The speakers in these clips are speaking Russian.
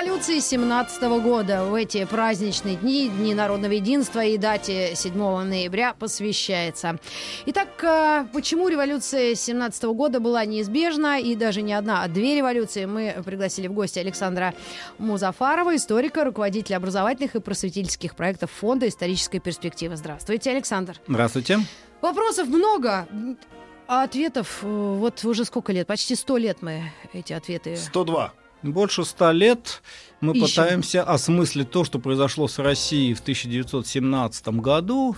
Революции 17 года. В эти праздничные дни, Дни народного единства и дате 7 ноября посвящается. Итак, э, почему революция 17 года была неизбежна и даже не одна, а две революции? Мы пригласили в гости Александра Музафарова, историка, руководителя образовательных и просветительских проектов Фонда исторической перспективы. Здравствуйте, Александр. Здравствуйте. Вопросов много. А ответов, э, вот уже сколько лет? Почти сто лет мы эти ответы 102. Больше ста лет мы Ищем. пытаемся осмыслить то, что произошло с Россией в 1917 году.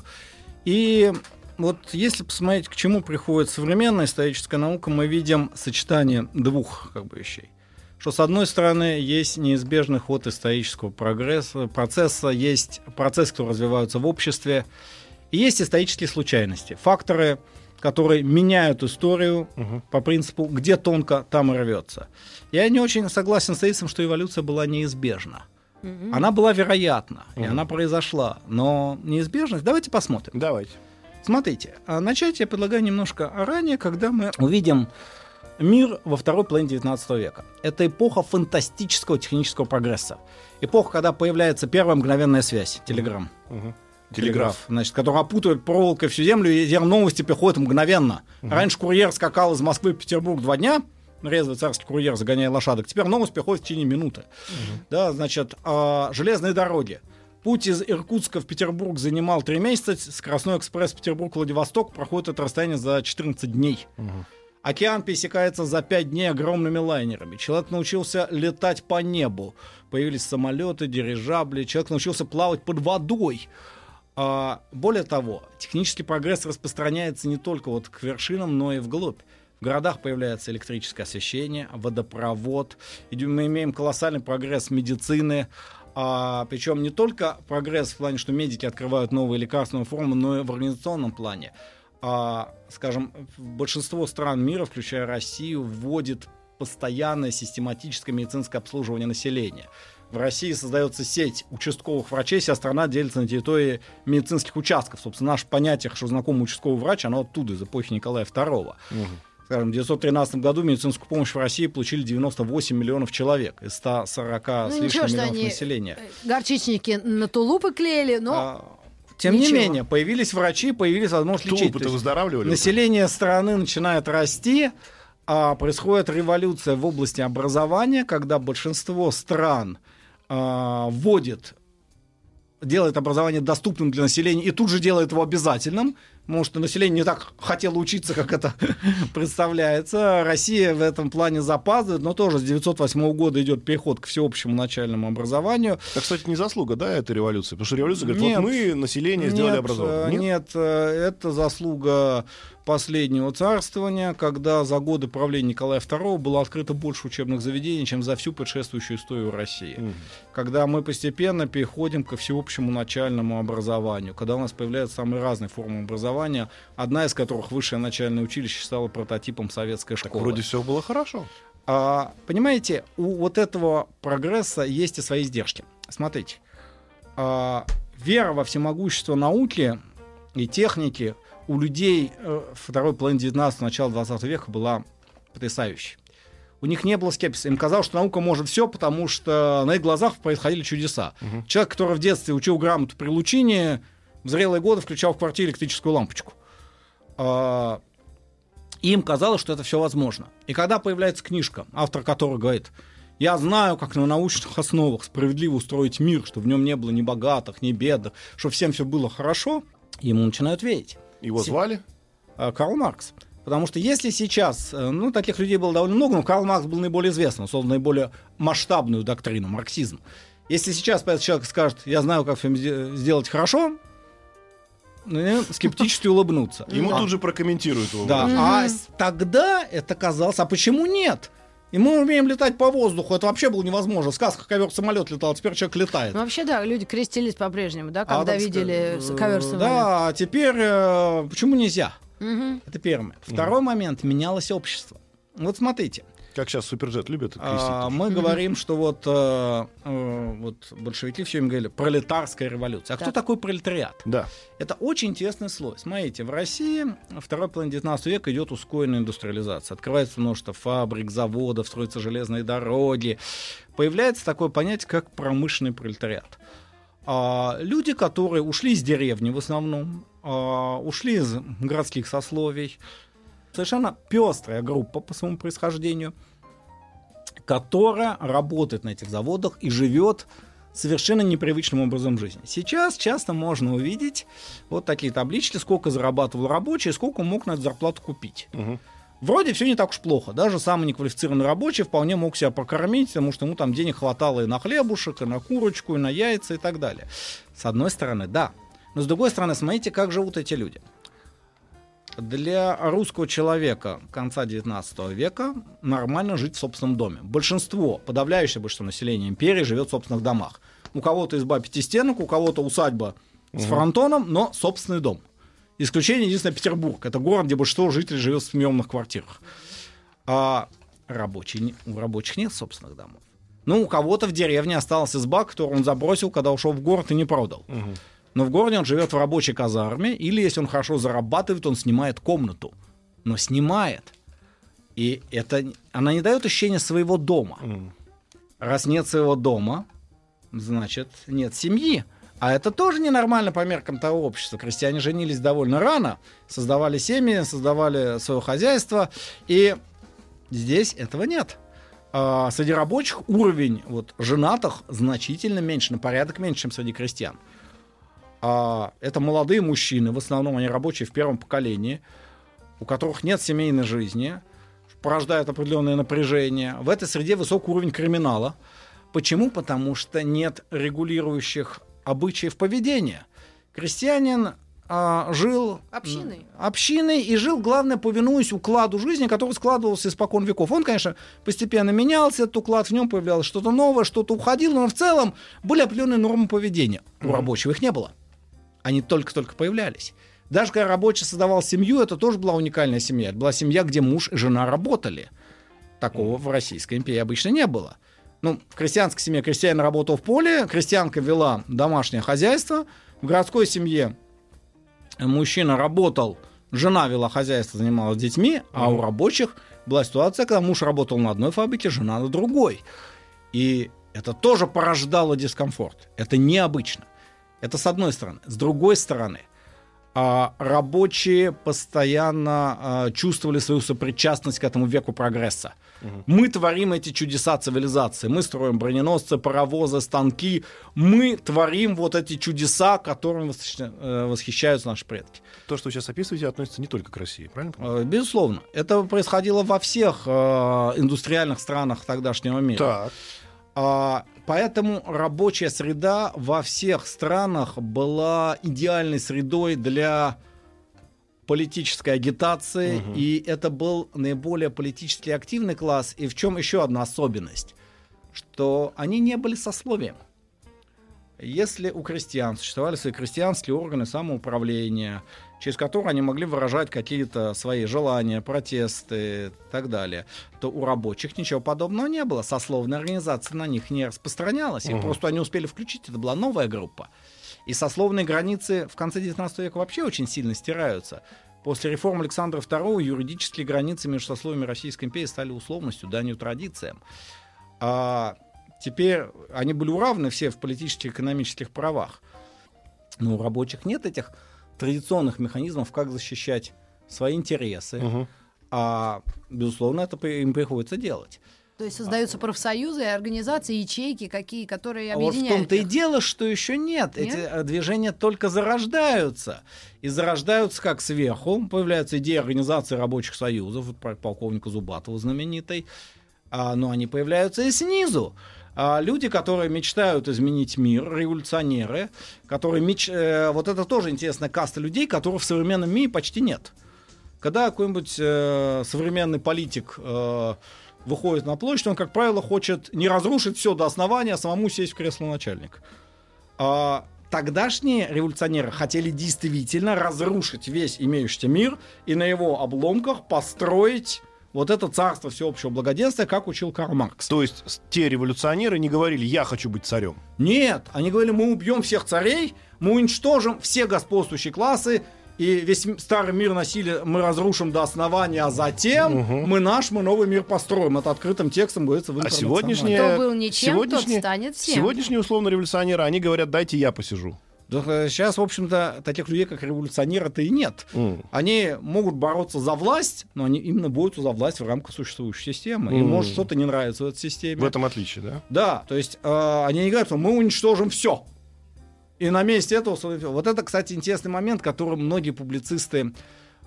И вот если посмотреть, к чему приходит современная историческая наука, мы видим сочетание двух как бы, вещей. Что, с одной стороны, есть неизбежный ход исторического прогресса, процесса, есть процессы, которые развиваются в обществе, и есть исторические случайности, факторы, которые меняют историю по принципу «где тонко, там и рвется». Я не очень согласен с тезисом, что эволюция была неизбежна. Она была вероятна, и она произошла, но неизбежность... Давайте посмотрим. Давайте. Смотрите, а начать я предлагаю немножко ранее, когда мы увидим мир во второй половине 19 века. Это эпоха фантастического технического прогресса. Эпоха, когда появляется первая мгновенная связь, телеграмм. Мгм. Телеграф, значит, который опутывает проволокой всю землю, и новости приходят мгновенно. Раньше курьер скакал из Москвы в Петербург два дня, резвый царский курьер, загоняя лошадок. Теперь новость приходит в течение минуты. Да, значит, а, железные дороги. Путь из Иркутска в Петербург занимал три месяца. Скоростной экспресс Петербург-Владивосток проходит это расстояние за 14 дней. Океан пересекается за 5 дней огромными лайнерами. Человек научился летать по небу. Появились самолеты, дирижабли. Человек научился плавать под водой. А, более того, технический прогресс распространяется не только вот к вершинам, но и вглубь. В городах появляется электрическое освещение, водопровод. Мы имеем колоссальный прогресс медицины. А, причем не только прогресс в плане, что медики открывают новые лекарственные формы, но и в организационном плане. А, скажем, большинство стран мира, включая Россию, вводит постоянное систематическое медицинское обслуживание населения. В России создается сеть участковых врачей, вся страна делится на территории медицинских участков. Собственно, наше понятие, что знакомый участковый врач, оно оттуда, из эпохи Николая II. Скажем, в 1913 году медицинскую помощь в России получили 98 миллионов человек из 140 с Ну, лишним ничего, миллионов они населения. э, горчичники на тулупы клеили, но А, Тем ничего. не менее, появились врачи, появились возможность лечить. То Тулупы-то есть выздоравливали? Население страны начинает расти, а происходит революция в области образования, когда большинство стран вводит, делает образование доступным для населения и тут же делает его обязательным. Может, население не так хотело учиться, как это представляется. Россия в этом плане запаздывает, но тоже с 1908 года идет переход к всеобщему начальному образованию. Это, кстати, не заслуга, да, этой революции? Потому что революция говорит, Нет. вот мы, население, сделали Нет, образование. э, Нет, э, это заслуга последнего царствования, когда за годы правления Николая II было открыто больше учебных заведений, чем за всю предшествующую историю России. Мгм. Когда мы постепенно переходим ко всеобщему начальному образованию, когда у нас появляются самые разные формы образования, одна из которых высшее начальное училище стало прототипом советской Так школы. вроде все было хорошо. А, понимаете, у вот этого прогресса есть и свои издержки. Смотрите, а, вера во всемогущество науки и техники у людей э, второй половины 19 начала 20 века была потрясающей. У них не было скепсиса. Им казалось, что наука может все, потому что на их глазах происходили чудеса. Человек, который в детстве учил грамоту при лучине, в зрелые годы включал в квартире электрическую лампочку. А, им казалось, что это все возможно. И когда появляется книжка, автор которой говорит, я знаю, как на научных основах справедливо устроить мир, что в нем не было ни богатых, ни бедных, что всем все было хорошо, ему начинают верить. Его звали? А, Карл Маркс. Потому что если сейчас, э, ну, таких людей было довольно много, но Карл Маркс был наиболее известным, создал наиболее масштабную доктрину, марксизм. Если сейчас появится человек скажет, я знаю, как сделать хорошо, ну, скептически улыбнуться. Ему А, тут же прокомментируют его. Да, а тогда это казалось, а почему нет? И мы умеем летать по воздуху. Это вообще было невозможно. В сказках ковер-самолет летал, а теперь человек летает. Ну, вообще, да, люди крестились по-прежнему, да, А, когда так видели сказать, ковер э, самолет. Да, а теперь э, почему нельзя? Мгм. Это первое. Второй момент. Менялось общество. Вот смотрите. Как сейчас Суперджет любят крестить. а, мы говорим, что вот, э, э, вот большевики все им говорили пролетарская революция. А кто Так. такой пролетариат? Да. Это очень интересный слой. Смотрите, в России второй половине 19 века идет ускоренная индустриализация. Открывается множество фабрик, заводов, строятся железные дороги. Появляется такое понятие, как промышленный пролетариат. А, люди, которые ушли из деревни в основном, а, ушли из городских сословий, совершенно пестрая группа по своему происхождению, которая работает на этих заводах и живет совершенно непривычным образом жизни. Сейчас часто можно увидеть вот такие таблички, сколько зарабатывал рабочий, сколько мог на эту зарплату купить. Мгм. Вроде все не так уж плохо. Даже самый неквалифицированный рабочий вполне мог себя прокормить, потому что ему там денег хватало и на хлебушек, и на курочку, и на яйца и так далее. С одной стороны, да. Но с другой стороны, смотрите, как живут эти люди. Для русского человека конца 19 века нормально жить в собственном доме. Большинство, подавляющее большинство населения империи живет в собственных домах. У кого-то изба пятистенок, у кого-то усадьба с фронтоном, но собственный дом. Исключение единственное Петербург. Это город, где большинство жителей живет в съемных квартирах. А рабочий, не- у рабочих нет собственных домов. Ну, у кого-то в деревне осталась изба, которую он забросил, когда ушел в город и не продал. Мгм. Но в городе он живет в рабочей казарме, или если он хорошо зарабатывает, он снимает комнату. Но снимает. И это, она не дает ощущения своего дома. Мгм. Раз нет своего дома, значит, нет семьи. А это тоже ненормально по меркам того общества. Крестьяне женились довольно рано, создавали семьи, создавали свое хозяйство, и здесь этого нет. А среди рабочих уровень вот, женатых значительно меньше, на порядок меньше, чем среди крестьян. А это молодые мужчины, в основном они рабочие в первом поколении, у которых нет семейной жизни, порождает определенное напряжение. В этой среде высокий уровень криминала. Почему? Потому что нет регулирующих обычаев поведения. Крестьянин а, жил Общиной. общиной и жил, главное, повинуясь укладу жизни, который складывался испокон веков. Он, конечно, постепенно менялся, этот уклад, в нем появлялось что-то новое, что-то уходило, но в целом были определенные нормы поведения. У рабочих их не было. Они только-только появлялись. Даже когда рабочий создавал семью, это тоже была уникальная семья. Это была семья, где муж и жена работали. Такого в Российской империи обычно не было. Ну, в крестьянской семье крестьянин работал в поле, крестьянка вела домашнее хозяйство, в городской семье мужчина работал, жена вела хозяйство, занималась детьми, а у рабочих была ситуация, когда муж работал на одной фабрике, жена на другой. И это тоже порождало дискомфорт. Это необычно. Это с одной стороны. С другой стороны, а, рабочие постоянно а, чувствовали свою сопричастность к этому веку прогресса. Мы творим эти чудеса цивилизации. Мы строим броненосцы, паровозы, станки. Мы творим вот эти чудеса, которыми э, восхищаются наши предки. То, что вы сейчас описываете, относится не только к России, правильно? понимаю? Э, Безусловно. Это происходило во всех э, индустриальных странах тогдашнего мира. Так. Поэтому рабочая среда во всех странах была идеальной средой для политической агитации, Мгм. и это был наиболее политически активный класс. И в чем еще одна особенность? Что они не были сословием. Если у крестьян существовали свои крестьянские органы самоуправления, через которые они могли выражать какие-то свои желания, протесты и так далее, то у рабочих ничего подобного не было. Сословная организация на них не распространялась. Их Мгм. просто они успели включить. Это была новая группа. И сословные границы в конце XIX века вообще очень сильно стираются. После реформ Александра II юридические границы между сословиями Российской империи стали условностью, данью традициям. А теперь они были уравны все в политических и экономических правах. Но у рабочих нет этих традиционных механизмов, как защищать свои интересы. Мгм. А, безусловно, это им приходится делать. То есть создаются профсоюзы, организации, ячейки, какие, которые А вот в объединяют том-то и их. дело, что еще нет. Нет? Эти э, движения только зарождаются. И зарождаются как сверху. Появляются идеи организации рабочих союзов, полковника Зубатова знаменитой. А, но они появляются и снизу. А, люди, которые мечтают изменить мир, революционеры, которые меч... э, вот это тоже интересная каста людей, которых в современном мире почти нет. Когда какой-нибудь э, современный политик э, выходит на площадь, он, как правило, хочет не разрушить все до основания, а самому сесть в кресло начальника. А тогдашние революционеры хотели действительно разрушить весь имеющийся мир и на его обломках построить вот это царство всеобщего благоденствия, как учил Карл Маркс. То есть те революционеры не говорили «я хочу быть царем». Нет, они говорили, мы убьем всех царей, мы уничтожим все господствующие классы, и весь старый мир насилия мы разрушим до основания, а затем мы наш, мы новый мир построим. Это открытым текстом говорится в А сегодняшние... Кто был ничем, тот сегодняшние- станет всем. Сегодняшние условно-революционеры, они говорят «дайте я посижу». Э, сейчас, в общем-то, таких людей, как революционеры-то и нет. М. Они могут бороться за власть, но они именно борются за власть в рамках существующей системы. Им Мгм. может что-то не нравится в этой системе. В этом отличие, да? Да, то есть э, они не говорят, что мы уничтожим все. И на месте этого... Вот это, кстати, интересный момент, который многие публицисты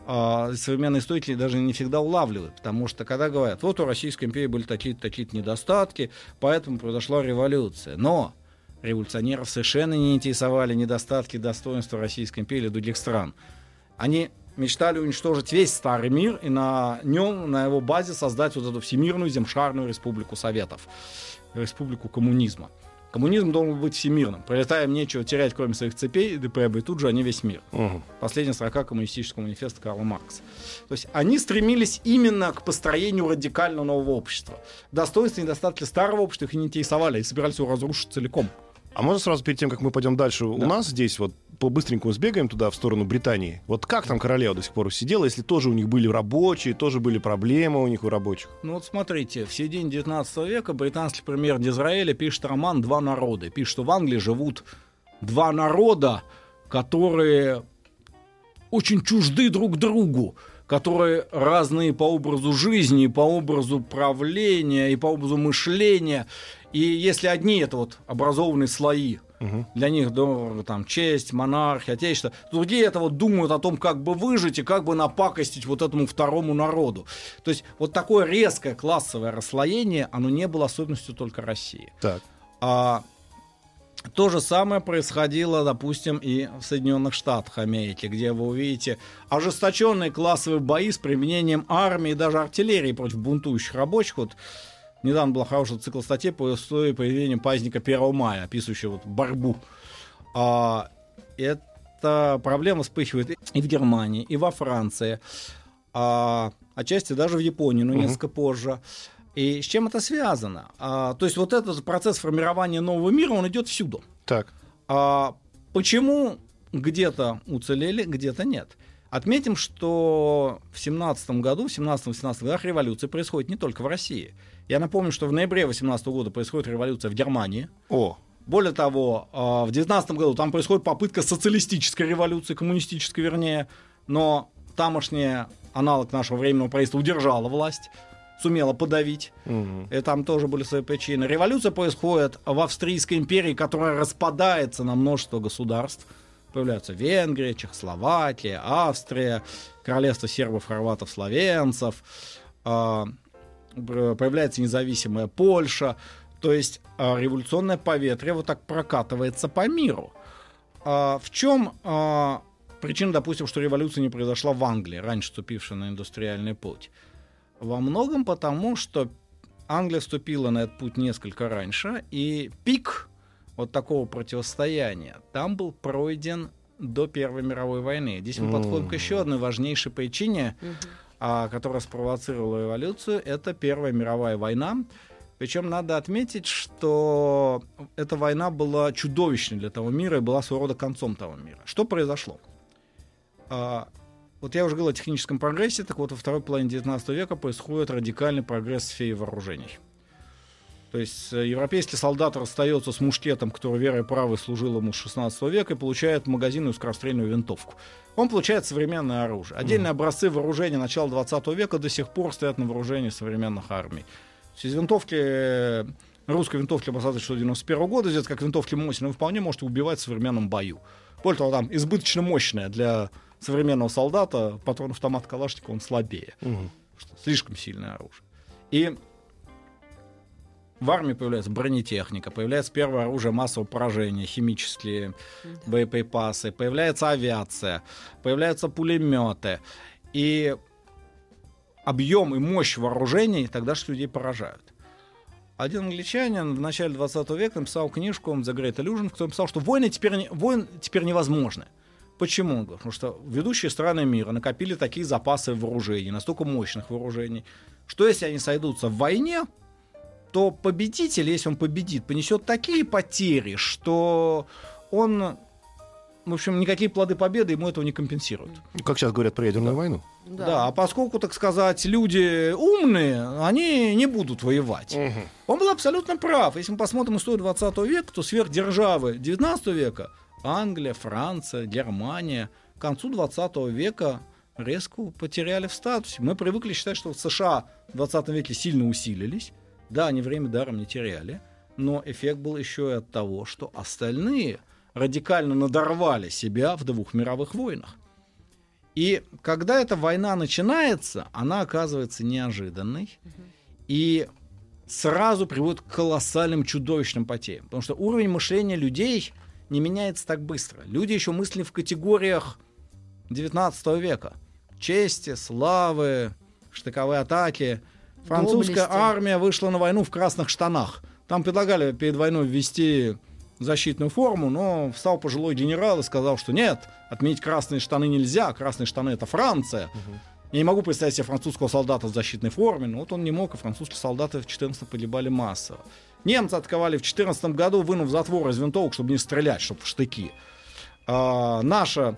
э, современные историки даже не всегда улавливают. Потому что когда говорят, вот у Российской империи были такие-то такие недостатки, поэтому произошла революция. Но революционеров совершенно не интересовали недостатки достоинства Российской империи или других стран. Они мечтали уничтожить весь старый мир и на нем, на его базе создать вот эту всемирную земшарную республику Советов, республику коммунизма. Коммунизм должен быть всемирным. Пролетаем нечего терять, кроме своих цепей, ДПБ, и тут же они весь мир. Мгм. Последняя строка коммунистического манифеста Карла Маркса. То есть они стремились именно к построению радикально нового общества. Достоинства и недостатки старого общества их не интересовали, и собирались его разрушить целиком. А можно сразу перед тем, как мы пойдем дальше, у нас здесь вот по быстренькому сбегаем туда, в сторону Британии. Вот как там королева до сих пор сидела, если тоже у них были рабочие, тоже были проблемы у них у рабочих? Ну вот смотрите, в середине 19 века британский премьер Дизраэля пишет роман «Два народа». Пишет, что в Англии живут два народа, которые очень чужды друг другу, которые разные по образу жизни, по образу правления и по образу мышления. И если одни это вот образованные слои, для них дорого там честь, монархия, отечество. Другие это вот думают о том, как бы выжить и как бы напакостить вот этому второму народу. То есть вот такое резкое классовое расслоение, оно не было особенностью только России. Так. А то же самое происходило, допустим, и в Соединенных Штатах Америки, где вы увидите ожесточенные классовые бои с применением армии и даже артиллерии против бунтующих рабочих. Вот недавно был хороший цикл статей по истории появления праздника 1 мая, описывающий вот борьбу. А, эта проблема вспыхивает и- в Германии, и во Франции, а, отчасти даже в Японии, но Мгм. несколько позже. И с чем это связано? А, то есть вот этот процесс формирования нового мира, он идет всюду. Так. А почему где-то уцелели, где-то нет? Отметим, что в 17 году, в 17-18 годах революция происходит не только в России. Я напомню, что в ноябре 18 года происходит революция в Германии. О, Более того, а, в 19 году там происходит попытка социалистической революции, коммунистической вернее, но тамошний аналог нашего временного правительства удержала власть, сумела подавить. мгм. И там тоже были свои причины. Революция происходит в Австрийской империи, которая распадается на множество государств. Появляются Венгрия, Чехословакия, Австрия, королевство сербов, хорватов, словенцев. Появляется независимая Польша. То есть а, революционное поветрие вот так прокатывается по миру. А, В чем а, причина, допустим, что революция не произошла в Англии, раньше вступившей на индустриальный путь? Во многом потому, что Англия вступила на этот путь несколько раньше, и пик вот такого противостояния там был пройден до Первой мировой войны. Здесь мы подходим к еще одной важнейшей причине, а, которая спровоцировала революцию, это Первая мировая война. Причем надо отметить, что эта война была чудовищной для того мира и была своего рода концом того мира. Что произошло? А, вот я уже говорил о техническом прогрессе, так вот во второй половине 19 века происходит радикальный прогресс в сфере вооружений. То есть э, европейский солдат расстается с мушкетом, который верой правой служил ему с 16 века, и получает магазинную скорострельную винтовку. Он получает современное оружие. Отдельные образцы вооружения начала 20 века до сих пор стоят на вооружении современных армий. Из винтовки, э, русской винтовки образца 1991 года, здесь как винтовки Мосина, вы вполне можете убивать в современном бою. Более того, там избыточно мощная для современного солдата патрон автомат Калашникова, он слабее Мгм. что слишком сильное оружие. И в армии появляется бронетехника, появляется первое оружие массового поражения, химические боеприпасы, появляется авиация, появляются пулеметы. И объем и мощь вооружений тогда же людей поражают. Один англичанин в начале 20 века написал книжку «The Great Illusion», в которой писал, что войны теперь, не, войн теперь невозможны. Почему? Он говорит, Потому что ведущие страны мира накопили такие запасы вооружений, настолько мощных вооружений, что если они сойдутся в войне, то победитель, если он победит, понесет такие потери, что он, в общем, никакие плоды победы ему этого не компенсируют. Как сейчас говорят про ядерную войну. Да. а поскольку, так сказать, люди умные, они не будут воевать. Он был абсолютно прав. Если мы посмотрим историю 20 века, то сверхдержавы 19 века, Англия, Франция, Германия, к концу 20 века резко потеряли в статусе. Мы привыкли считать, что в США в 20 веке сильно усилились. Да, они время даром не теряли, но эффект был еще и от того, что остальные радикально надорвали себя в двух мировых войнах. И когда эта война начинается, она оказывается неожиданной и сразу приводит к колоссальным чудовищным потерям. Потому что уровень мышления людей не меняется так быстро. Люди еще мыслили в категориях 19 века. Чести, славы, штыковые атаки. Французская Доблести. армия вышла на войну в красных штанах. Там предлагали перед войной ввести защитную форму, но встал пожилой генерал и сказал, что нет, отменить красные штаны нельзя, красные штаны это Франция. Я не могу представить себе французского солдата в защитной форме, но вот он не мог, и французские солдаты в 14 погибали массово. Немцы атаковали в 14 году, вынув затвор из винтовок, чтобы не стрелять, чтобы в штыки. А, наша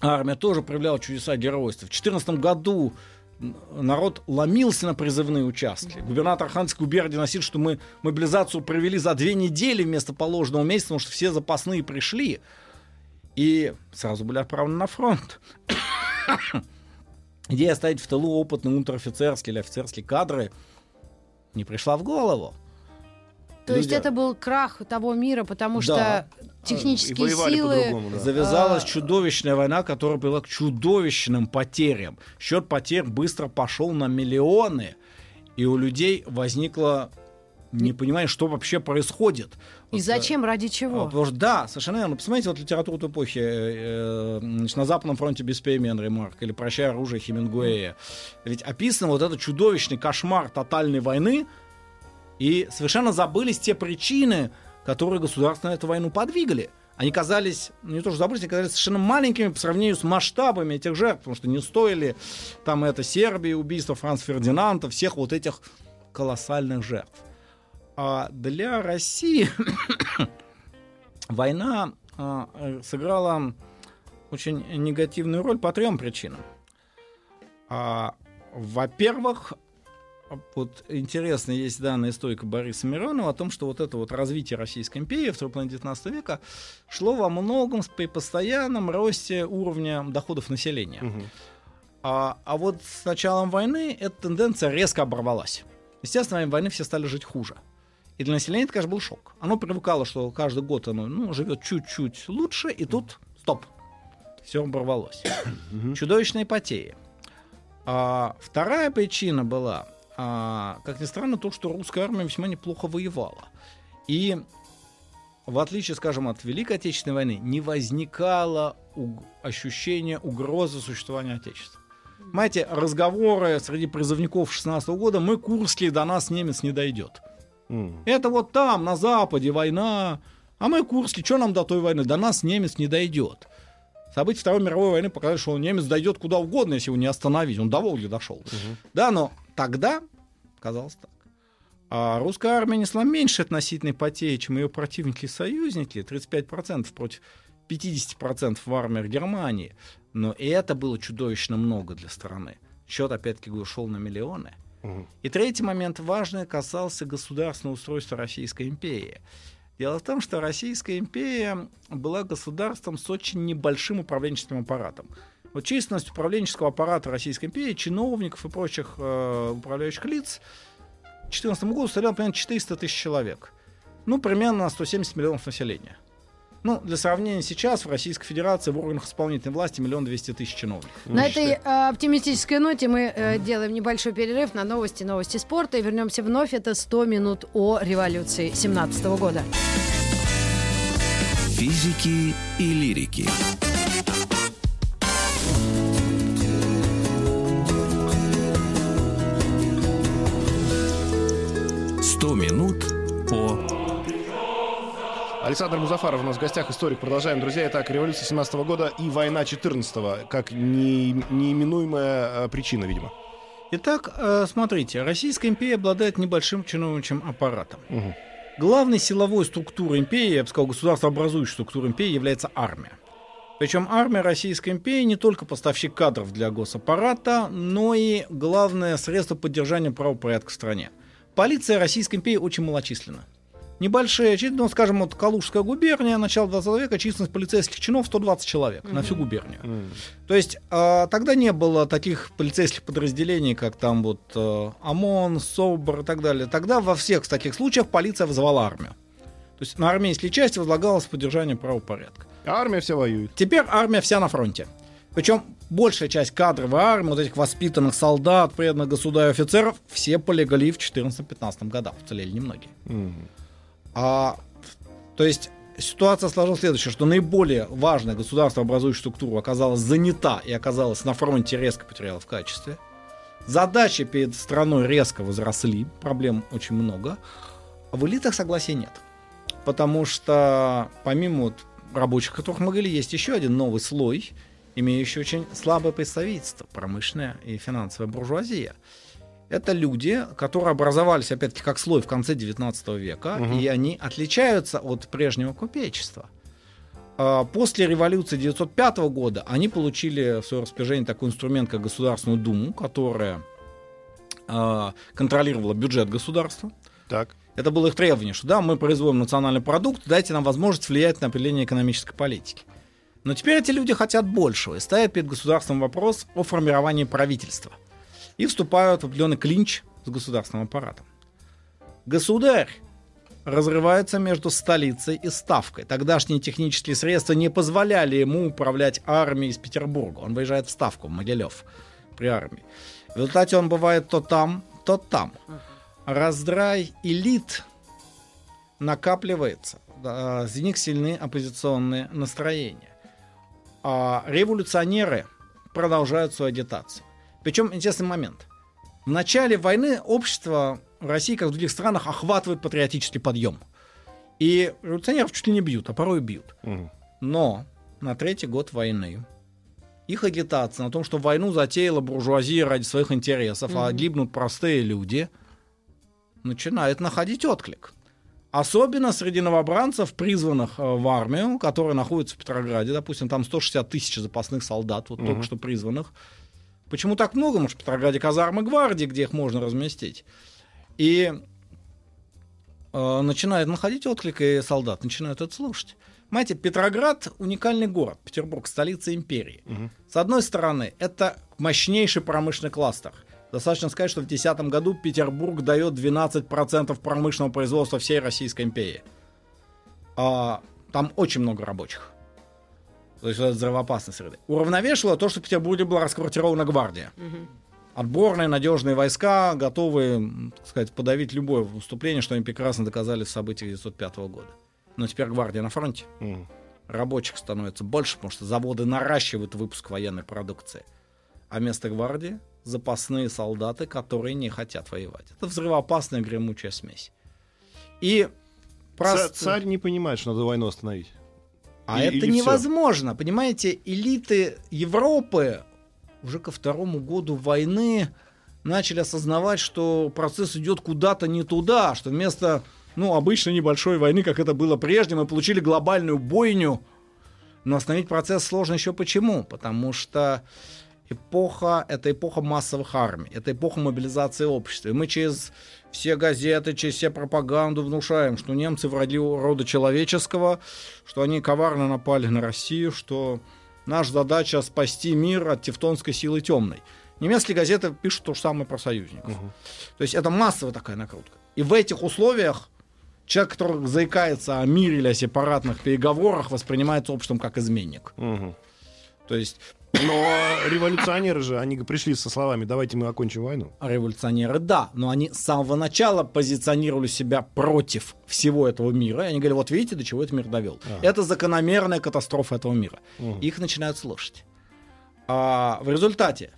армия тоже проявляла чудеса геройства. В 14 году народ ломился на призывные участки. Губернатор Архангельской губернии носил, что мы мобилизацию провели за две недели вместо положенного месяца, потому что все запасные пришли. И сразу были отправлены на фронт. Идея оставить в тылу опытные унтер-офицерские или офицерские кадры не пришла в голову. То есть это был крах того мира, потому Да. что И технические силы... да. Завязалась А. чудовищная война, которая привела к чудовищным потерям. Счет потерь быстро пошел на миллионы, и у людей возникло непонимание, что вообще происходит. И Вот, э, зачем, ради а, чего? Потому что, да, совершенно верно. Посмотрите, вот литературу той эпохи. э, э, значит, на Западном фронте без перемен Генри Марк или «Прощай оружие» Хемингуэя. Ведь описан вот этот чудовищный кошмар тотальной войны, и совершенно забылись те причины, которые государство на эту войну подвигали. Они казались, ну, не то что забылись, они казались совершенно маленькими по сравнению с масштабами этих жертв, потому что не стоили там это Сербия, убийство Франца Фердинанда, всех вот этих колоссальных жертв. А для России война а, сыграла очень негативную роль по трем причинам. А, во-первых, вот интересно, есть данные историка Бориса Миронова о том, что вот это вот развитие Российской империи в второй половине 19 века шло во многом при постоянном росте уровня доходов населения. А, а вот с началом войны эта тенденция резко оборвалась. Естественно, во время войны все стали жить хуже. И для населения это, конечно, был шок. Оно привыкало, что каждый год оно ну, живет чуть-чуть лучше, и тут стоп. Все оборвалось. Чудовищные потери. А, вторая причина была, а, как ни странно, то, что русская армия весьма неплохо воевала. И в отличие, скажем, от Великой Отечественной войны, не возникало уг- ощущения угрозы существования Отечества. Понимаете, разговоры среди призывников 16 года «мы Курские, до нас немец не дойдет». М. Это вот там, на Западе, война. А мы Курские, что нам до той войны? До нас немец не дойдет. События Второй мировой войны показали, что немец дойдет куда угодно, если его не остановить. Он до Волги дошел. Да, но тогда казалось так. А русская армия несла меньше относительной потери, чем ее противники и союзники, 35% против 50% в армиях Германии. Но и это было чудовищно много для страны. Счет, опять-таки, говорю, шел на миллионы. И третий момент важный касался государственного устройства Российской империи. Дело в том, что Российская империя была государством с очень небольшим управленческим аппаратом. Вот численность управленческого аппарата Российской империи, чиновников и прочих э, управляющих лиц к 2014 году составляла примерно 400 тысяч человек. Ну, примерно 170 миллионов населения. Ну, для сравнения, сейчас в Российской Федерации в органах исполнительной власти миллион двести тысяч чиновников. На этой э, оптимистической ноте мы э, делаем небольшой перерыв на новости, новости спорта и вернемся вновь. Это 100 минут о революции 17 года. Физики и лирики. Александр Музафаров у нас в гостях, историк. Продолжаем, друзья. Итак, революция 17 года и война 14 как не, неименуемая э, причина, видимо. Итак, э, смотрите, Российская империя обладает небольшим чиновничьим аппаратом. Мгм. Главной силовой структурой империи, я бы сказал, государствообразующей структурой империи является армия. Причем армия Российской империи не только поставщик кадров для госаппарата, но и главное средство поддержания правопорядка в стране. Полиция Российской империи очень малочисленна. Небольшая, чис- ну, скажем, вот Калужская губерния, начало 20 века, численность полицейских чинов 120 человек на всю губернию. М. То есть а, тогда не было таких полицейских подразделений, как там вот э, ОМОН, СОБР и так далее. Тогда во всех таких случаях полиция вызывала армию. То есть на армейские части возлагалось поддержание правопорядка. А армия вся воюет. Теперь армия вся на фронте. Причем большая часть кадровой армии, вот этих воспитанных солдат, преданных государю офицеров, все полегли в 14-15 годах. Уцелели немногие. Мгм. А, то есть ситуация сложилась следующая, что наиболее важная государствообразующая структура оказалась занята и оказалась на фронте резко потеряла в качестве. Задачи перед страной резко возросли, проблем очень много. А в элитах согласия нет. Потому что помимо вот рабочих, которых мы говорили, есть еще один новый слой, имеющий очень слабое представительство, промышленная и финансовая буржуазия. Это люди, которые образовались, опять-таки, как слой в конце 19 века, Мгм. и они отличаются от прежнего купечества. А, После революции 1905 года они получили в свое распоряжение такой инструмент, как Государственную Думу, которая а, контролировала бюджет государства. Так. Это было их требование, что да, мы производим национальный продукт, дайте нам возможность влиять на определение экономической политики. Но теперь эти люди хотят большего и ставят перед государством вопрос о формировании правительства. И вступают в определенный клинч с государственным аппаратом. Государь разрывается между столицей и ставкой. Тогдашние технические средства не позволяли ему управлять армией из Петербурга. Он выезжает в ставку, в Могилев, при армии. В результате он бывает то там, то там. Раздрай элит накапливается. Из них сильны оппозиционные настроения. А революционеры продолжают свою агитацию. Причем интересный момент. В начале войны общество в России, как в других странах, охватывает патриотический подъем. И революционеров чуть ли не бьют, а порой бьют. Но на третий год войны их агитация на том, что войну затеяла буржуазия ради своих интересов, а гибнут простые люди, начинает находить отклик. Особенно среди новобранцев, призванных э, в армию, которые находятся в Петрограде. Допустим, там 160 тысяч запасных солдат, вот только Мгм. что призванных. Почему так много? Что в Петрограде казармы гвардии, где их можно разместить. И э, начинает находить отклик, и солдат начинают это слушать. Понимаете, Петроград уникальный город, Петербург, столица империи. Мгм. С одной стороны, это мощнейший промышленный кластер. Достаточно сказать, что в 2010 году Петербург дает 12% промышленного производства всей Российской империи. А, там очень много рабочих. То есть это взрывоопасной среды. Уравновешивало то, что в Петербурге была расквартирована гвардия. Отборные, надежные войска, готовые, так сказать, подавить любое выступление, что они прекрасно доказали в событиях 1905 года. Но теперь гвардия на фронте. Мгм. Рабочих становится больше, потому что заводы наращивают выпуск военной продукции. А вместо гвардии запасные солдаты, которые не хотят воевать. Это взрывоопасная гремучая смесь. И просто... Царь не понимает, что надо войну остановить. А И- это всё? невозможно. Понимаете, элиты Европы уже ко второму году войны начали осознавать, что процесс идет куда-то не туда, что вместо ну, обычной небольшой войны, как это было прежде, мы получили глобальную бойню. Но остановить процесс сложно еще почему? Потому что эпоха — это эпоха массовых армий, это эпоха мобилизации общества. И мы через все газеты, через все пропаганду внушаем, что немцы враги рода человеческого, что они коварно напали на Россию, что наша задача спасти мир от тевтонской силы темной. Немецкие газеты пишут то же самое про союзников. Мгм. То есть это массовая такая накрутка. И в этих условиях человек, который заикается о мире или о сепаратных переговорах, воспринимается обществом как изменник. Мгм. То есть Но революционеры же, они пришли со словами «давайте мы окончим войну». революционеры, да, но они с самого начала позиционировали себя против всего этого мира. И они говорили, вот видите, до чего этот мир довел. Ага. Это закономерная катастрофа этого мира. Мгм. Их начинают слушать. А в результате,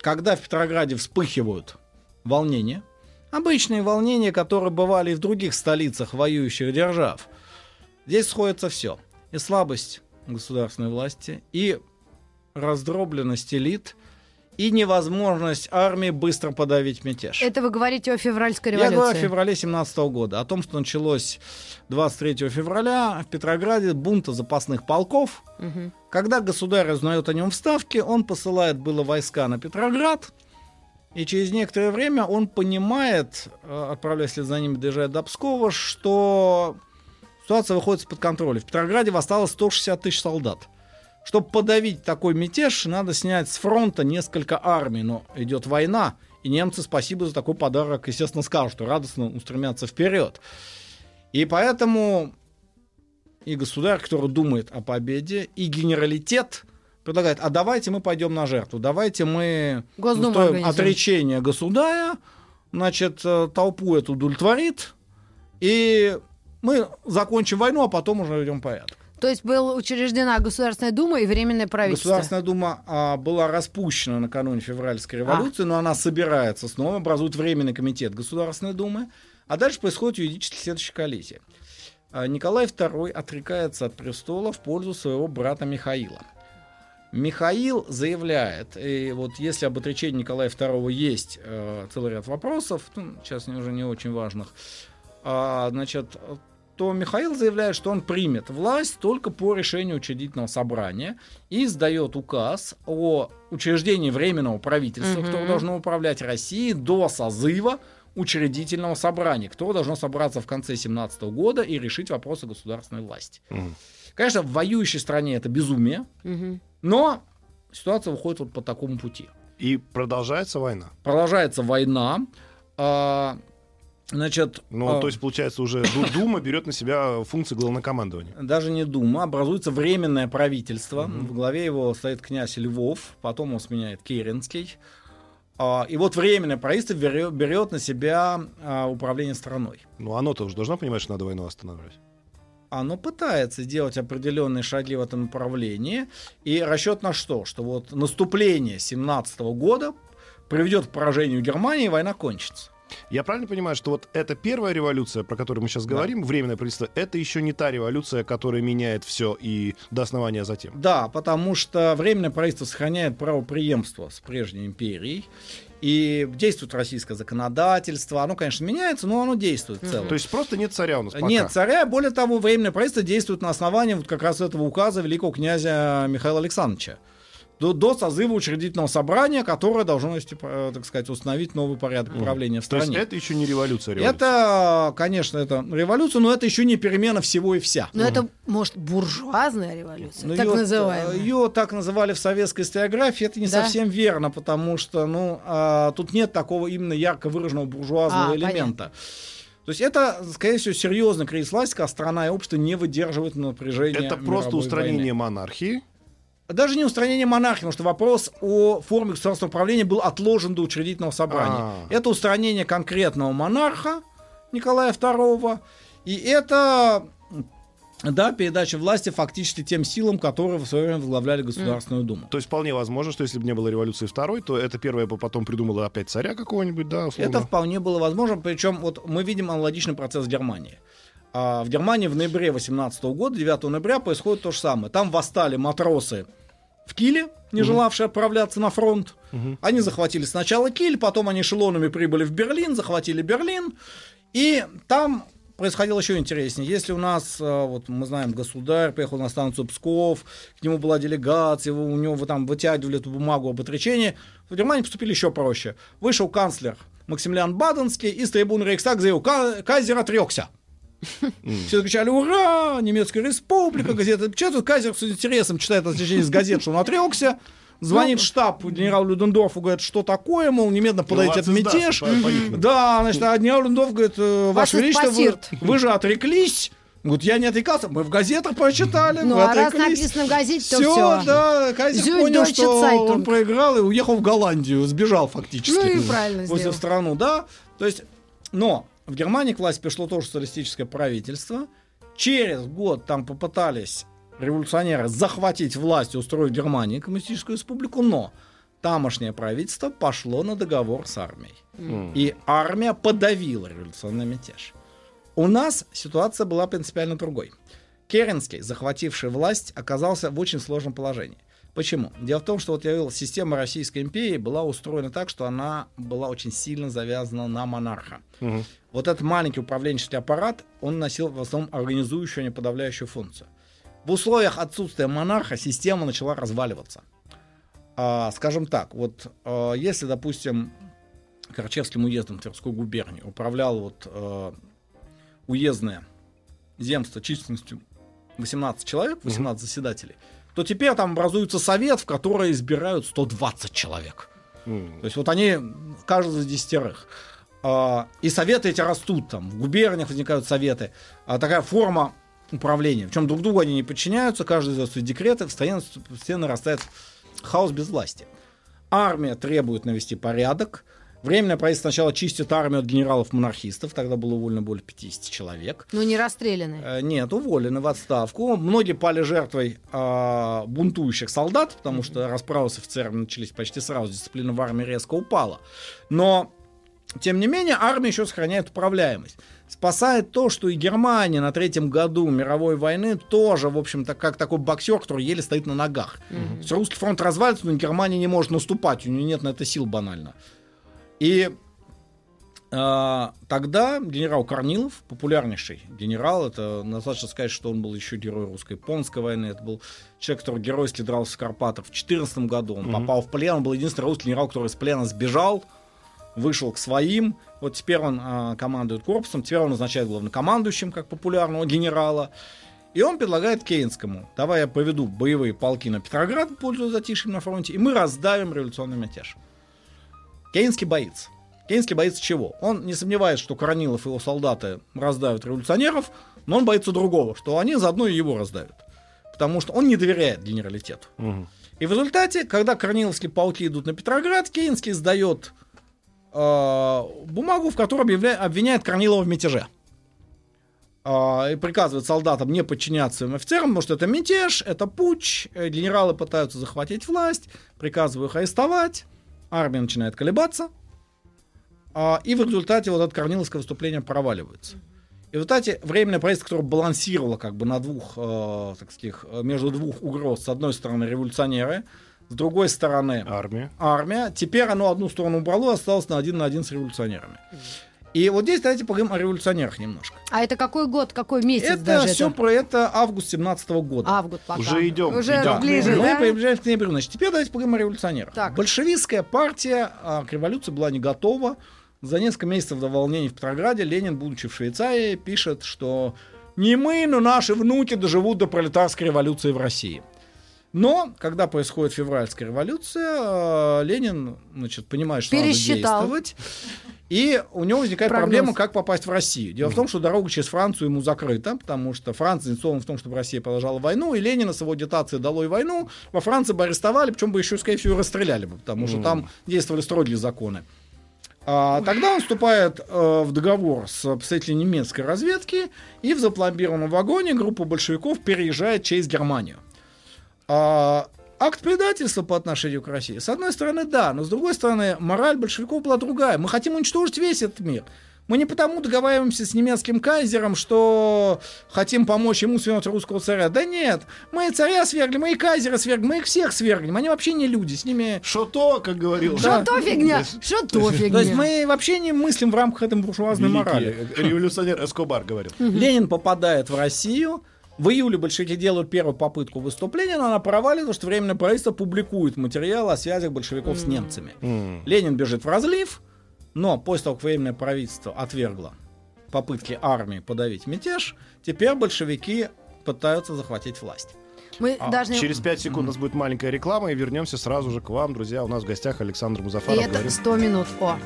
когда в Петрограде вспыхивают волнения, обычные волнения, которые бывали и в других столицах воюющих держав, Здесь сходится все. И слабость государственной власти, и раздробленность элит, и невозможность армии быстро подавить мятеж. Это вы говорите о февральской Я революции. говорю о феврале 17 года, о том, что началось 23 февраля в Петрограде бунта запасных полков. Мгм. Когда государь узнает о нем в Ставке, он посылает было войска на Петроград, и через некоторое время он понимает, э, отправляясь за ними, доезжает до Пскова, что ситуация выходит из-под контроля. В Петрограде восстало 160 тысяч солдат. Чтобы подавить такой мятеж, надо снять с фронта несколько армий. Но идет война, и немцы спасибо за такой подарок, естественно, скажут, что радостно устремятся вперед. И поэтому и государь, который думает о победе, и генералитет предлагает, а давайте мы пойдем на жертву, давайте мы устроим организуем. отречение государя, значит, э, толпу эту удовлетворит, и мы закончим войну, а потом уже ведем порядок. То есть была учреждена Государственная Дума и Временное правительство. Государственная дума а, была распущена накануне февральской революции, но она собирается снова, образует временный комитет Государственной думы, а дальше происходит юридически следующая коллизия. А, Николай II отрекается от престола в пользу своего брата Михаила. Михаил заявляет, и вот если об отречении Николая II есть э, целый ряд вопросов, ну, сейчас уже не очень важных, а, значит, то Михаил заявляет, что он примет власть только по решению учредительного собрания и издает указ о учреждении временного правительства, Мгм. которое должно управлять Россией до созыва учредительного собрания, которое должно собраться в конце 17 года и решить вопросы государственной власти. Мгм. Конечно, в воюющей стране это безумие, Мгм. но ситуация выходит вот по такому пути. И продолжается война. Продолжается война. Значит, Ну, а, то есть, получается, уже Ду- Дума берет на себя функции главнокомандования. даже не Дума, образуется временное правительство. Мгм. В главе его стоит князь Львов, потом он сменяет Керенский. А, И вот временное правительство берет на себя а, управление страной. Ну, оно-то уже должно понимать, что надо войну останавливать. Оно пытается сделать определенные шаги в этом направлении. И расчет на что? Что вот наступление 17 года приведет к поражению Германии, и война кончится. Я правильно понимаю, что вот эта первая революция, про которую мы сейчас говорим, временное правительство, это еще не та революция, которая меняет все и до основания затем. Да, потому что Временное правительство сохраняет правопреемство с прежней империей. И действует российское законодательство. Оно, конечно, меняется, но оно действует в целом. То есть просто нет царя у нас пока. Нет царя, более того, Временное правительство действует на основании вот как раз этого указа великого князя Михаила Александровича. До, до созыва учредительного собрания, которое должно, если, э, так сказать, установить новый порядок правления в То есть стране. это еще не революция, революция. Это, конечно, это революция, но это еще не перемена всего и вся. Но это, может, буржуазная революция, Ну, так её- называемая. Ее так называли в советской историографии. Это не Да? совсем верно, потому что ну, а, тут нет такого именно ярко выраженного буржуазного А, элемента. То есть это, скорее всего, серьезный кризис власти, когда страна и общество не выдерживают напряжения. Это просто устранение войны. монархии. Даже не устранение монархии, потому что вопрос о форме государственного управления был отложен до учредительного собрания. А. Это устранение конкретного монарха Николая II. И это да, передача власти фактически тем силам, которые в свое время возглавляли Государственную Думу. То есть вполне возможно, что если бы не было революции второй, то это первая бы потом придумала опять царя какого-нибудь, да, условно. Это вполне было возможно. Причем вот мы видим аналогичный процесс в Германии. А в Германии в ноябре 18 года, 9 ноября, происходит то же самое. Там восстали матросы в Киле, не желавшие отправляться на фронт. Мгм. Они захватили сначала Киль, потом они эшелонами прибыли в Берлин, захватили Берлин. И там происходило еще интереснее. Если у нас, э, вот мы знаем, государь приехал на станцию Псков, к нему была делегация, у него там вытягивали эту бумагу об отречении, в Германии поступили еще проще. Вышел канцлер Максимилиан Баденский и с трибуны Рейхстаг заявил, «Ка- Кайзер отрекся. Все кричали «Ура! Немецкая республика!» Газеты печатают. Кайзер с интересом читает отличие из газет, что он отрекся. Звонит Ну, штаб генералу Людендорфу, говорит, что такое, мол, немедленно подайте издаст, мятеж. Да, значит, а генерал Людендорф говорит, э, Ваше Величество, вы, вы же отреклись. Говорит, я не отрекался, мы в газетах прочитали, Ну, а раз написано в газете, то Всё, всё. да, Кайзер Зюль понял, что Zeitung. он проиграл и уехал в Голландию, сбежал фактически. Ну и правильно сделал. в страну, да. То есть, но в Германии к власти пришло тоже социалистическое правительство. Через год там попытались революционеры захватить власть и устроить в Германии коммунистическую республику, но тамошнее правительство пошло на договор с армией. М. И армия подавила революционный мятеж. У нас ситуация была принципиально другой. Керенский, захвативший власть, оказался в очень сложном положении. Почему? Дело в том, что вот я говорил, система Российской империи была устроена так, что она была очень сильно завязана на монарха. Мгм. Вот этот маленький управленческий аппарат, он носил в основном организующую, а не подавляющую функцию. В условиях отсутствия монарха система начала разваливаться. А, скажем так, вот а, если, допустим, Карачевским уездом Тверской губернии управлял вот а, уездное земство численностью 18 человек, 18 заседателей, то теперь там образуется совет, в который избирают 120 человек. М. То есть вот они, каждый за десятерых. А, И советы эти растут, там, в губерниях возникают советы. А Такая форма управления. Причем друг другу они не подчиняются, каждый за свои декреты, постоянно, постоянно нарастает хаос без власти. Армия требует навести порядок. Временное правительство сначала чистит армию от генералов-монархистов, тогда было уволено более 50 человек. Ну, не расстреляны. Э, Нет, уволены в отставку. Многие пали жертвой а, бунтующих солдат, потому что расправы с офицерами начались почти сразу, дисциплина в армии резко упала. Но, тем не менее, армия еще сохраняет управляемость. Спасает то, что и Германия на третьем году мировой войны тоже, в общем-то, как такой боксер, который еле стоит на ногах. То есть русский фронт развалится, но Германия не может наступать, у нее нет на это сил банально. И а, тогда генерал Корнилов, популярнейший генерал, это достаточно сказать, что он был еще герой русско-японской войны, это был человек, который геройски дрался в Карпатах в 2014 году, он попал в плен, он был единственный русский генерал, который из плена сбежал, вышел к своим, вот теперь он а, командует корпусом, теперь он назначает главнокомандующим, как популярного генерала, и он предлагает Кейнскому, давай я поведу боевые полки на Петроград, пользуясь затишьем на фронте, и мы раздавим революционный мятеж. Кейнский боится. Кейнский боится чего? Он не сомневается, что Корнилов и его солдаты раздавят революционеров, но он боится другого, что они заодно и его раздавят. Потому что он не доверяет генералитету. Мгм. И в результате, когда корниловские полки идут на Петроград, Кейнский сдает э, бумагу, в которой обвиняет Корнилова в мятеже. А, и приказывает солдатам не подчиняться своим офицерам, потому что это мятеж, это путч, э, генералы пытаются захватить власть, приказываю их арестовать, армия начинает колебаться, и в результате вот это корниловское выступление проваливается. И в результате временное правительство, которое балансировало как бы на двух, э, так сказать, э, между двух угроз, с одной стороны революционеры, с другой стороны Армия. армия. Теперь оно одну сторону убрало, осталось на один на один с революционерами. И вот здесь давайте поговорим о революционерах немножко. А это какой год, какой месяц это даже? все это? про это август 17 года. Август пока. Уже идем, Уже идем. ближе, Мы да? приближаемся к ноябрю. Значит, теперь давайте поговорим о революционерах. Так. Большевистская партия а, к революции была не готова. За несколько месяцев до волнений в Петрограде Ленин, будучи в Швейцарии, пишет, что не мы, но наши внуки доживут до пролетарской революции в России. Но, когда происходит февральская революция, э, Ленин значит, понимает, что Пересчитал. надо действовать. И у него возникает Прогноз. проблема, как попасть в Россию. Дело в том, что дорога через Францию ему закрыта, потому что Франция заинтересована в том, чтобы Россия продолжала войну, и Ленина с его агитацией «Долой войну» во Франции бы арестовали, причем бы еще, скорее всего, и расстреляли бы, потому что там действовали строгие законы. А, тогда он вступает э, в договор с представителем немецкой разведки, и в запломбированном вагоне группа большевиков переезжает через Германию. А, акт предательства по отношению к России. С одной стороны, да, но с другой стороны, мораль большевиков была другая. Мы хотим уничтожить весь этот мир. Мы не потому договариваемся с немецким кайзером, что хотим помочь ему свергнуть русского царя. Да нет, мы и царя свергли, мы и кайзера свергли, мы их всех свергнем. Они вообще не люди, с ними... Что то, как говорил. Что то фигня? Что то То есть фигня? мы вообще не мыслим в рамках этой буржуазной морали. Великий революционер Эскобар говорил. Ленин попадает в Россию. В июле большевики делают первую попытку выступления, но она проваливается, потому что Временное правительство публикует материал о связях большевиков с немцами. М. Ленин бежит в разлив, но после того, как Временное правительство отвергло попытки армии подавить мятеж, теперь большевики пытаются захватить власть. Мы А, должны... Через 5 секунд у нас будет маленькая реклама, и вернемся сразу же к вам, друзья. У нас в гостях Александр И Музафаров. это Говорим 100 минут. О,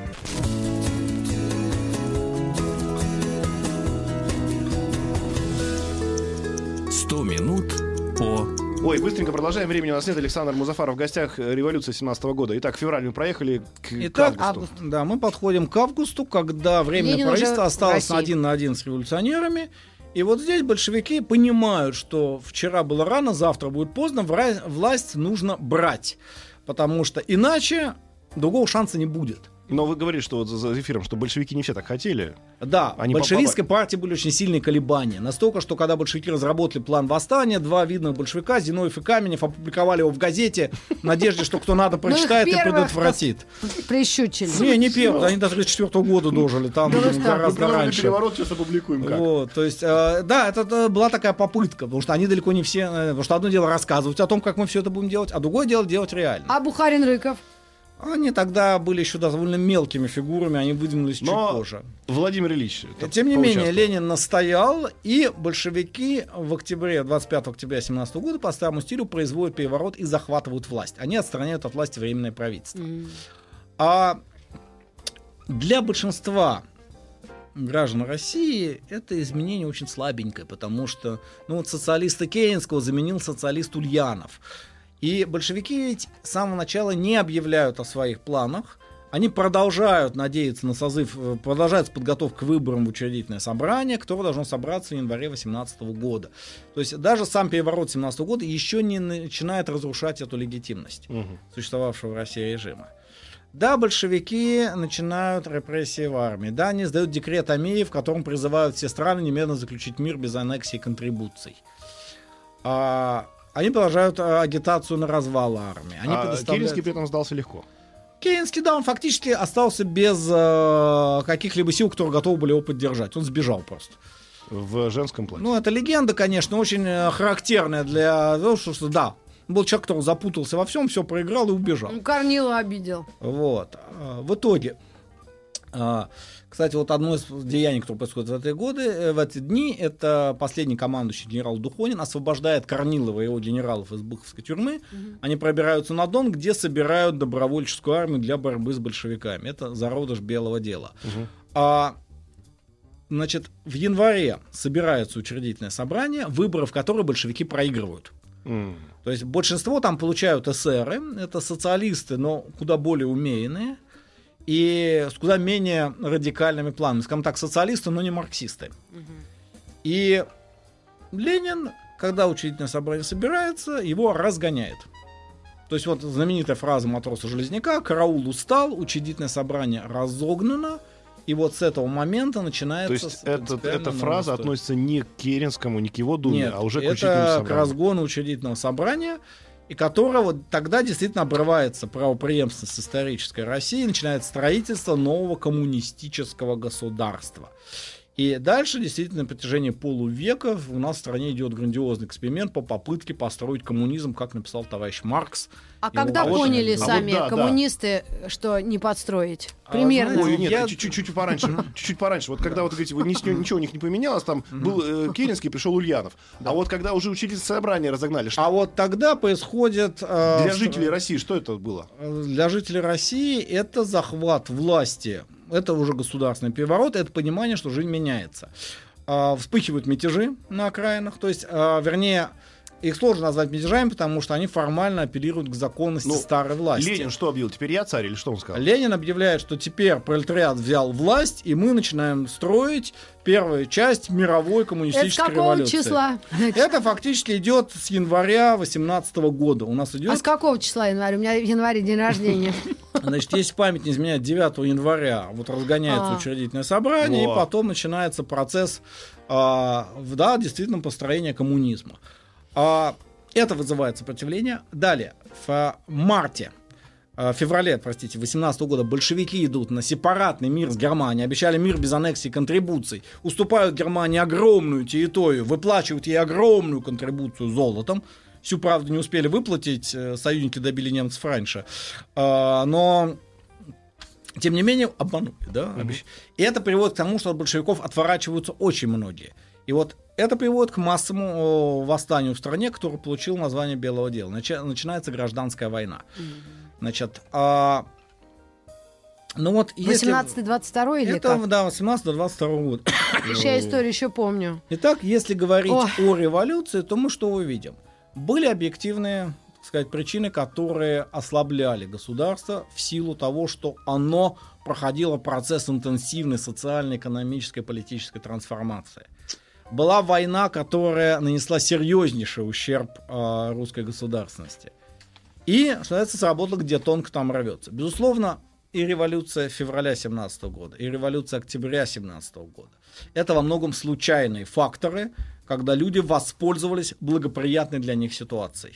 Ой, быстренько продолжаем. Времени у нас нет. Александр Музафаров в гостях. э, Революция 17 года. Итак, февраль мы проехали к, к Итак, августу. да, мы подходим к августу, когда Временное Ленин правительство осталось один на один с революционерами. И вот здесь большевики понимают, что вчера было рано, завтра будет поздно, власть нужно брать. Потому что иначе другого шанса не будет. Но вы говорили, что вот за- за эфиром, что большевики не все так хотели. Да, Они в большевистской партии были очень сильные колебания. Настолько, что когда большевики разработали план восстания, два видных большевика, Зиновьев и Каменев, опубликовали его в газете в надежде, что кто надо прочитает и Ну, предотвратит. Прищучили. Не, не первый, они до 34 года дожили, там гораздо раньше. переворот, сейчас опубликуем Вот, то есть, э, да, это, была такая попытка, потому что они далеко не все, э, потому что одно дело рассказывать о том, как мы все это будем делать, а другое дело делать реально. А Бухарин-Рыков? Они тогда были еще довольно мелкими фигурами, они выдвинулись чуть Но позже. Владимир Ильич. Тем не менее. Ленин настоял, и большевики в октябре, 25 октября 17 года по старому стилю производят переворот и захватывают власть. Они отстраняют от власти временное правительство. А для большинства граждан России это изменение очень слабенькое, потому что ну, вот социалиста Кейнского заменил социалист Ульянов. И большевики ведь с самого начала не объявляют о своих планах. Они продолжают надеяться на созыв, э, продолжают с подготовкой к выборам в учредительное собрание, которое должно собраться в январе 18 года. То есть даже сам переворот 17 года еще не начинает разрушать эту легитимность Мгм. существовавшего в России режима. Да, большевики начинают репрессии в армии. Да, они сдают декрет о мире, в котором призывают все страны немедленно заключить мир без аннексии и контрибуций. А, они продолжают а, агитацию на развал армии. Они А предоставляют- Керенский при этом сдался легко. Кейнский, да, он фактически остался без э, каких-либо сил, которые готовы были его поддержать. Он сбежал просто. В женском платье. Ну, это легенда, конечно, очень э, характерная для... Ну, что, что, да, был человек, который запутался во всем, все проиграл и убежал. Ну, Корнила обидел. Вот. А, В итоге, кстати, вот одно из деяний, которое происходит в эти годы, э, в эти дни, это последний командующий генерал Духонин освобождает Корнилова и его генералов из Быховской тюрьмы. Они пробираются на Дон, где собирают добровольческую армию для борьбы с большевиками. Это зародыш белого дела. Мгм. А, значит, в январе собирается учредительное собрание, выборы в которые большевики проигрывают. М. То есть большинство там получают эсеры, это социалисты, но куда более умеренные и с куда менее радикальными планами. Скажем так, социалисты, но не марксисты. И Ленин, когда учредительное собрание собирается, его разгоняет. То есть вот знаменитая фраза матроса Железняка «Караул устал, учредительное собрание разогнано», и вот с этого момента начинается... То есть это, эта фраза история. относится не к Керенскому, не к его думе, Нет, а уже к это учительному к собранию. разгону учредительного собрания, и которое вот тогда действительно обрывается правопреемственность исторической России, и начинается строительство нового коммунистического государства. И дальше, действительно, на протяжении полувека у нас в стране идет грандиозный эксперимент по попытке построить коммунизм, как написал товарищ Маркс. А Его когда очень поняли. А сами вот да, да. коммунисты, что не подстроить? А, Примерно. Ой, нет, Я- чуть- чуть-чуть пораньше, чуть-чуть пораньше. Вот когда вот говорите, вот ни- ничего у них не поменялось, там был э, Керенский, пришел Ульянов. А вот когда уже учительское собрание разогнали, что А вот тогда происходит... э, для жителей России что это было? для жителей России это захват власти. Это уже государственный переворот, это понимание, что жизнь меняется. А, Вспыхивают мятежи на окраинах, то есть, а, вернее, их сложно назвать мятежами, потому что они формально апеллируют к законности Ну, старой власти. Ленин что объявил? Теперь я царь или что он сказал? Ленин объявляет, что теперь пролетариат взял власть, и мы начинаем строить первую часть мировой Это с коммунистической какого революции. числа? Это фактически идет с января 18 года. У нас идет А с какого числа января? У меня в январе день рождения. Значит, если память не изменяет, 9 января вот разгоняется А. учредительное собрание, Во. и потом начинается процесс, а, да, действительно, построения коммунизма. А, это вызывает сопротивление. Далее, в марте, а, в феврале, простите, 18 года большевики идут на сепаратный мир с Германией, обещали мир без аннексии и контрибуций, уступают Германии огромную территорию, выплачивают ей огромную контрибуцию золотом, Всю, правда, не успели выплатить, э, союзники добили немцев раньше. А, но тем не менее, обманули, да? обещ- И это приводит к тому, что от большевиков отворачиваются очень многие. И вот это приводит к массовому восстанию в стране, которое получило название Белого дела. Начи- начинается гражданская война. Значит, а, ну вот если... 18-22 или Это, как? да, 18 до 22 года. Я историю еще помню. Итак, если говорить Ой. о революции, то мы что увидим? Были объективные так сказать, причины, которые ослабляли государство в силу того, что оно проходило процесс интенсивной социальной, экономической, политической трансформации. Была война, которая нанесла серьезнейший ущерб э, русской государственности. И, называется, сработало, где тонко там рвется. Безусловно, и революция февраля 17 года, и революция октября 17 года. Это во многом случайные факторы, когда люди воспользовались благоприятной для них ситуацией.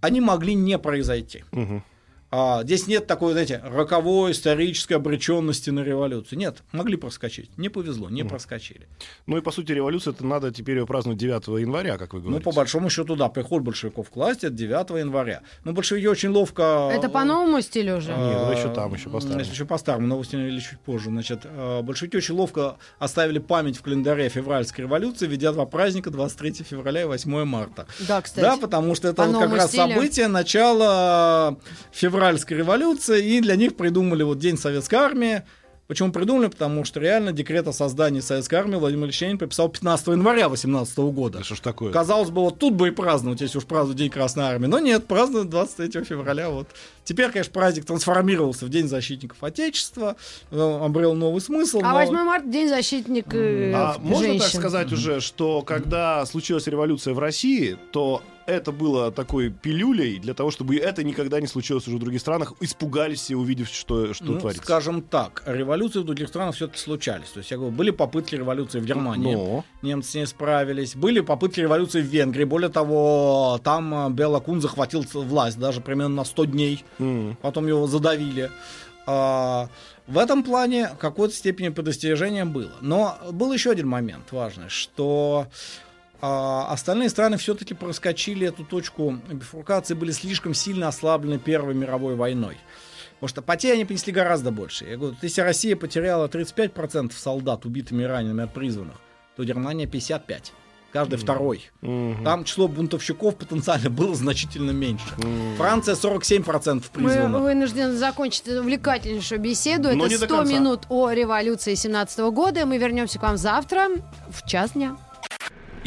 Они могли не произойти. Мгм. А, здесь нет такой, знаете, роковой исторической обреченности на революцию. Нет, могли проскочить. Не повезло, не проскочили. Ну и, по сути, революция это надо теперь ее праздновать 9 января, как вы Ну, говорите. по большому счету, да, приход большевиков к власти это 9 января. Но большевики очень ловко... Это по новому стилю уже? А, Нет, ну, еще там, еще по-старому. Еще по-старому, но или чуть позже. Значит, э, большевики очень ловко оставили память в календаре февральской революции, введя два праздника 23 февраля и 8 марта. Да, кстати. Да, потому что это По вот как раз стилю. событие начала февральской революции, и для них придумали вот День Советской Армии. Почему придумали? Потому что реально декрет о создании Советской Армии Владимир Ильич Ленин подписал 15 января 18 года. Да что ж такое? Казалось бы, вот тут бы и праздновать, если уж празднуют День Красной Армии. Но нет, празднуют 23 февраля. Вот. Теперь, конечно, праздник трансформировался в День защитников Отечества, э, обрел новый смысл. А но- 8 марта день защитник э, А можно женщин. так сказать уже, что когда случилась революция в России, то это было такой пилюлей для того, чтобы это никогда не случилось уже в других странах, испугались все, увидев, что, что Ну, творится. скажем так, революции в других странах все-таки случались. То есть, я говорю, были попытки революции в Германии. Но. Немцы с ней справились. Были попытки революции в Венгрии. Более того, там э, Бела Кун захватил власть даже примерно на 100 дней. М. Потом его задавили. А, в этом плане какой-то степени предостережения было. Но был еще один момент важный, что а, остальные страны все-таки проскочили эту точку бифуркации, были слишком сильно ослаблены Первой мировой войной. Потому что потери они понесли гораздо больше. Я говорю, если Россия потеряла 35% солдат убитыми и ранеными от призванных, то Германия 55%. Каждый второй. Мгм. Там число бунтовщиков потенциально было значительно меньше. М. Франция 47% Мы призванных. вынуждены закончить увлекательнейшую беседу. Но Это не до 100 конца. минут о революции 17 года. Мы вернемся к вам завтра в час дня.